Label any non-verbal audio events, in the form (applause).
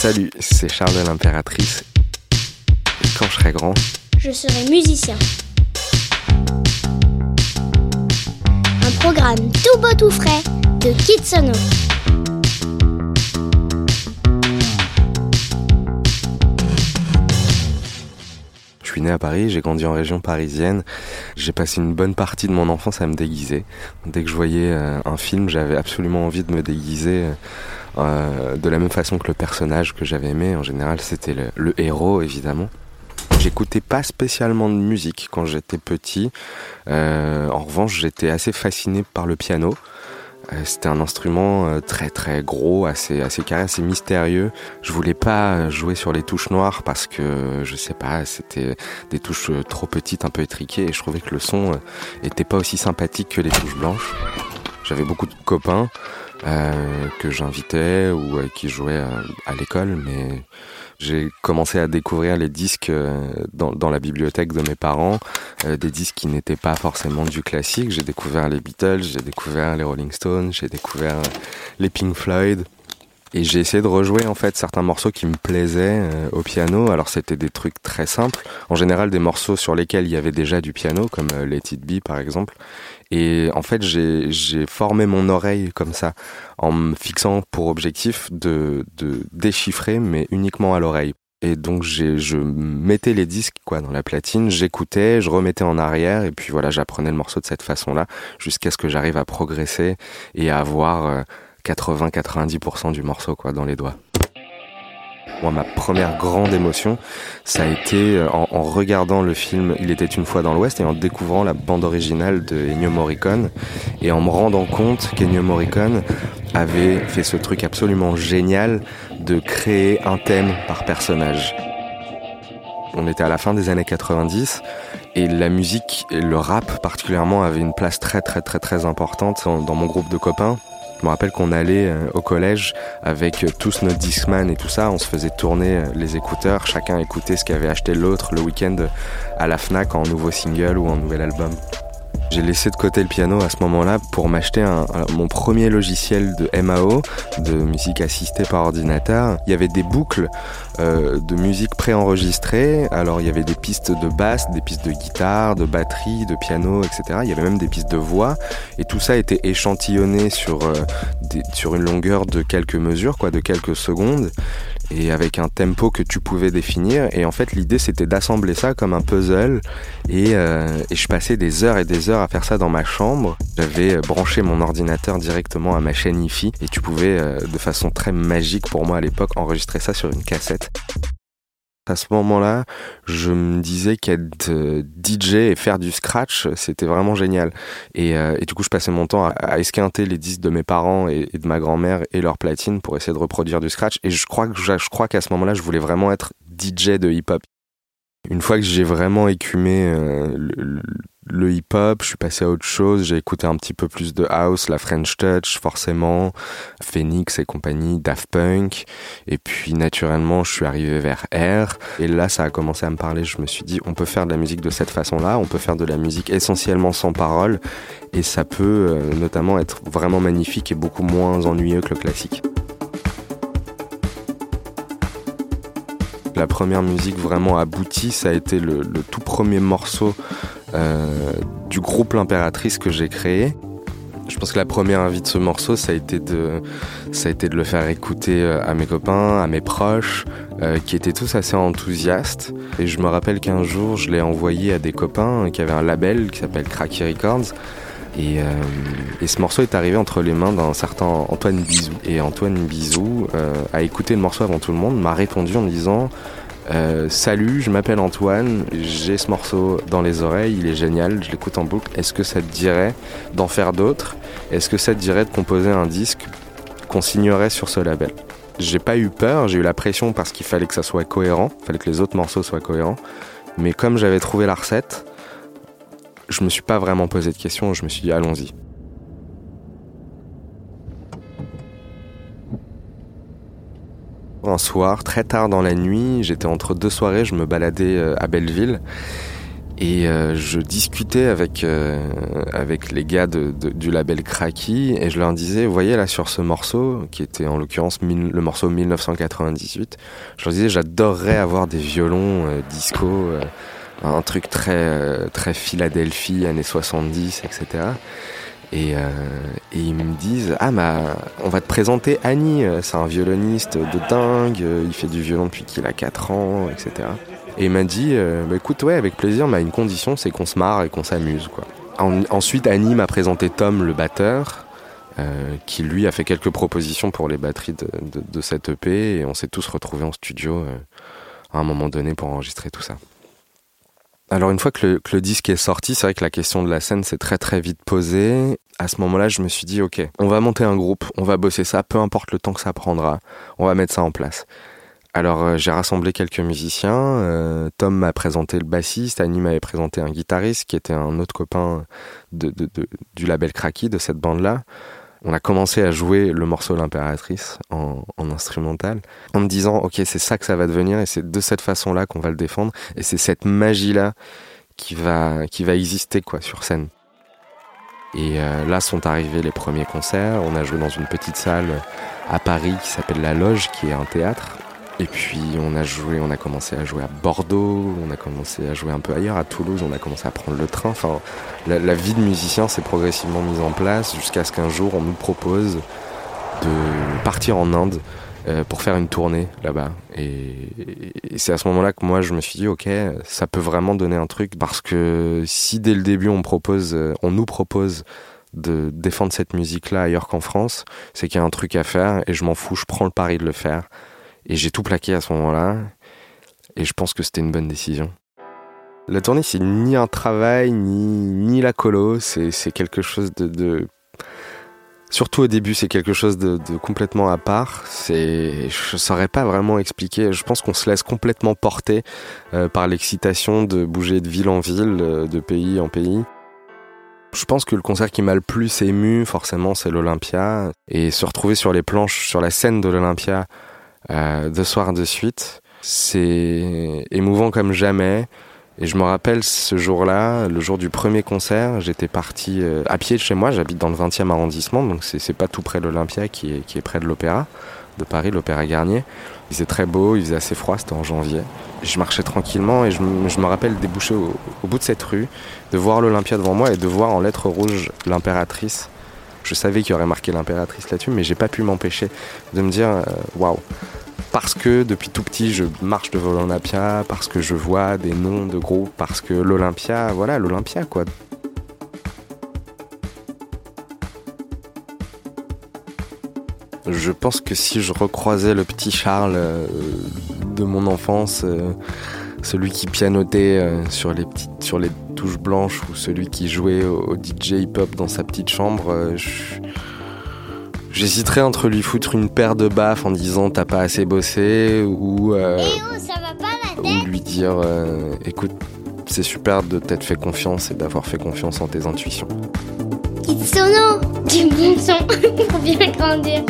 Salut, c'est Charles l'impératrice. Et quand je serai grand, je serai musicien. Un programme tout beau tout frais de Kitsono. Je suis né à Paris, j'ai grandi en région parisienne. J'ai passé une bonne partie de mon enfance à me déguiser. Dès que je voyais euh, un film, j'avais absolument envie de me déguiser euh, de la même façon que le personnage que j'avais aimé. En général, c'était le, héros, évidemment. J'écoutais pas spécialement de musique quand j'étais petit. Euh, en revanche, j'étais assez fasciné par le piano. Euh, c'était un instrument très très gros, assez assez carré, assez mystérieux. Je voulais pas jouer sur les touches noires parce que je sais pas, c'était des touches trop petites, un peu étriquées, et je trouvais que le son était pas aussi sympathique que les touches blanches. J'avais beaucoup de copains euh, que j'invitais ou qui jouaient à l'école, mais j'ai commencé à découvrir les disques euh, dans, la bibliothèque de mes parents, euh, des disques qui n'étaient pas forcément du classique. J'ai découvert les Beatles, j'ai découvert les Rolling Stones, j'ai découvert euh, les Pink Floyd. Et j'ai essayé de rejouer en fait certains morceaux qui me plaisaient au piano. Alors c'était des trucs très simples, en général des morceaux sur lesquels il y avait déjà du piano, comme Let It Be par exemple. Et en fait, j'ai formé mon oreille comme ça, en me fixant pour objectif de, de déchiffrer, mais uniquement à l'oreille. Et donc je mettais les disques quoi dans la platine, j'écoutais, je remettais en arrière et puis voilà, j'apprenais le morceau de cette façon-là jusqu'à ce que j'arrive à progresser et à avoir 80-90% euh, du morceau quoi dans les doigts. Moi, ma première grande émotion, ça a été euh, en, en, regardant le film Il était une fois dans l'Ouest et en découvrant la bande originale de Ennio Morricone et en me rendant compte qu'Ennio Morricone avait fait ce truc absolument génial de créer un thème par personnage. On était à la fin des années 90 et la musique et le rap particulièrement avaient une place très très très très importante dans mon groupe de copains. Je me rappelle qu'on allait euh, au collège avec euh, tous nos Discman et tout ça, on se faisait tourner euh, les écouteurs, chacun écoutait ce qu'avait acheté l'autre le week-end à la FNAC en nouveau single ou en nouvel album. J'ai laissé de côté le piano à ce moment-là pour m'acheter mon premier logiciel de MAO, de musique assistée par ordinateur. Il y avait des boucles euh, de musique préenregistrées. Alors il y avait des pistes de basse, des pistes de guitare, de batterie, de piano, etc. Il y avait même des pistes de voix. Et tout ça était échantillonné sur, euh, sur une longueur de quelques mesures, quoi, de quelques secondes et avec un tempo que tu pouvais définir. Et en fait, l'idée c'était d'assembler ça comme un puzzle. Et, euh, je passais des heures et des heures à faire ça dans ma chambre. J'avais branché mon ordinateur directement à ma chaîne IFI et tu pouvais, euh, de façon très magique pour moi à l'époque, enregistrer ça sur une cassette à ce moment-là, je me disais qu'être euh, DJ et faire du scratch, c'était vraiment génial. Et, euh, et, du coup, je passais mon temps à, esquinter les disques de mes parents et, de ma grand-mère et leurs platines pour essayer de reproduire du scratch. Et je crois je, qu'à ce moment-là, je voulais vraiment être DJ de hip-hop. Une fois que j'ai vraiment écumé euh, le hip-hop, je suis passé à autre chose, j'ai écouté un petit peu plus de house, la French Touch forcément, Phoenix et compagnie, Daft Punk, et puis naturellement je suis arrivé vers R, et là ça a commencé à me parler, je me suis dit on peut faire de la musique de cette façon-là, on peut faire de la musique essentiellement sans parole, et ça peut euh, notamment être vraiment magnifique et beaucoup moins ennuyeux que le classique. La première musique vraiment aboutie, ça a été le, le tout premier morceau euh, du groupe L'Impératrice que j'ai créé. Je pense que la première envie de ce morceau, ça a été de, ça a été de le faire écouter euh, à mes copains, à mes proches, euh, qui étaient tous assez enthousiastes. Et je me rappelle qu'un jour, je l'ai envoyé à des copains qui avaient un label qui s'appelle Cracky Records. Et, ce morceau est arrivé entre les mains d'un certain Antoine Bizou. Et Antoine Bizou a écouté le morceau avant tout le monde, m'a répondu en disant euh, salut, je m'appelle Antoine, j'ai ce morceau dans les oreilles, il est génial, je l'écoute en boucle. Est-ce que ça te dirait d'en faire d'autres? Est-ce que ça te dirait de composer un disque qu'on signerait sur ce label? J'ai pas eu peur, j'ai eu la pression parce qu'il fallait que ça soit cohérent, il fallait que les autres morceaux soient cohérents. Mais comme j'avais trouvé la recette, je me suis pas vraiment posé de questions, je me suis dit allons-y. Un soir, très tard dans la nuit, j'étais entre deux soirées, je me baladais euh, à Belleville. Et euh, je discutais avec euh, avec les gars du label Cracky et je leur disais, vous voyez là sur ce morceau, qui était en l'occurrence le morceau 1998, je leur disais, j'adorerais avoir des violons disco, un truc très très Philadelphie, années 70, etc. Et, et, ils me disent ah bah on va te présenter Annie, c'est un violoniste de dingue, il fait du violon depuis qu'il a 4 ans, etc. Et il m'a dit, euh, bah, écoute, ouais, avec plaisir, mais une condition, c'est qu'on se marre et qu'on s'amuse, quoi. En, ensuite, Annie m'a présenté Tom, le batteur, euh, qui lui a fait quelques propositions pour les batteries de, de, de cette EP, et on s'est tous retrouvés en studio euh, à un moment donné pour enregistrer tout ça. Alors une fois que le, que le disque est sorti, c'est vrai que la question de la scène s'est très très vite posée. À ce moment-là, je me suis dit, ok, on va monter un groupe, on va bosser ça, peu importe le temps que ça prendra, on va mettre ça en place. Alors euh, j'ai rassemblé quelques musiciens. Euh, Tom m'a présenté le bassiste, Annie m'avait présenté un guitariste qui était un autre copain du label Cracky, de cette bande-là. On a commencé à jouer le morceau L'Impératrice en, en, instrumental, en me disant ok c'est ça que ça va devenir et c'est de cette façon-là qu'on va le défendre et c'est cette magie-là qui va qui va exister quoi sur scène. Et euh, là sont arrivés les premiers concerts. On a joué dans une petite salle à Paris qui s'appelle La Loge, qui est un théâtre et puis on a joué, on a commencé à jouer à Bordeaux, on a commencé à jouer un peu ailleurs, à Toulouse, on a commencé à prendre le train. Enfin, la, vie de musicien s'est progressivement mise en place jusqu'à ce qu'un jour on nous propose de partir en Inde euh, pour faire une tournée là-bas. Et, et c'est à ce moment-là que moi je me suis dit ok, ça peut vraiment donner un truc parce que si dès le début on propose, euh, on nous propose de défendre cette musique-là ailleurs qu'en France, c'est qu'il y a un truc à faire et je m'en fous, je prends le pari de le faire. Et j'ai tout plaqué à ce moment-là. Et je pense que c'était une bonne décision. La tournée, c'est ni un travail, ni, ni la colo. C'est quelque chose de, Surtout au début, c'est quelque chose de, complètement à part. C'est, je saurais pas vraiment expliquer. Je pense qu'on se laisse complètement porter euh, par l'excitation de bouger de ville en ville, euh, de pays en pays. Je pense que le concert qui m'a le plus ému, forcément, c'est l'Olympia. Et se retrouver sur les planches, sur la scène de l'Olympia, deux soirs de suite. C'est émouvant comme jamais. Et je me rappelle ce jour-là, le jour du premier concert, j'étais parti euh, à pied de chez moi, j'habite dans le 20e arrondissement, donc c'est pas tout près de l'Olympia qui est, près de l'Opéra de Paris, l'Opéra Garnier. Il faisait très beau, il faisait assez froid, c'était en janvier. Je marchais tranquillement et je, me rappelle déboucher au, bout de cette rue, de voir l'Olympia devant moi et de voir en lettres rouges l'impératrice. Je savais qu'il y aurait marqué l'impératrice là-dessus, mais j'ai pas pu m'empêcher de me dire waouh. Wow, parce que depuis tout petit je marche devant l'Olympia, parce que je vois des noms de groupes, parce que l'Olympia, voilà, l'Olympia quoi. Je pense que si je recroisais le petit Charles euh, de mon enfance, euh, celui qui pianotait euh, sur les petites, sur les touches blanches ou celui qui jouait au, au DJ hip-hop dans sa petite chambre, euh, j'hésiterais entre lui foutre une paire de baffes en disant t'as pas assez bossé ou, euh, oh, ou lui dire euh, écoute c'est super de t'être fait confiance et d'avoir fait confiance en tes intuitions. Kitsono, du bon son (laughs) pour bien grandir.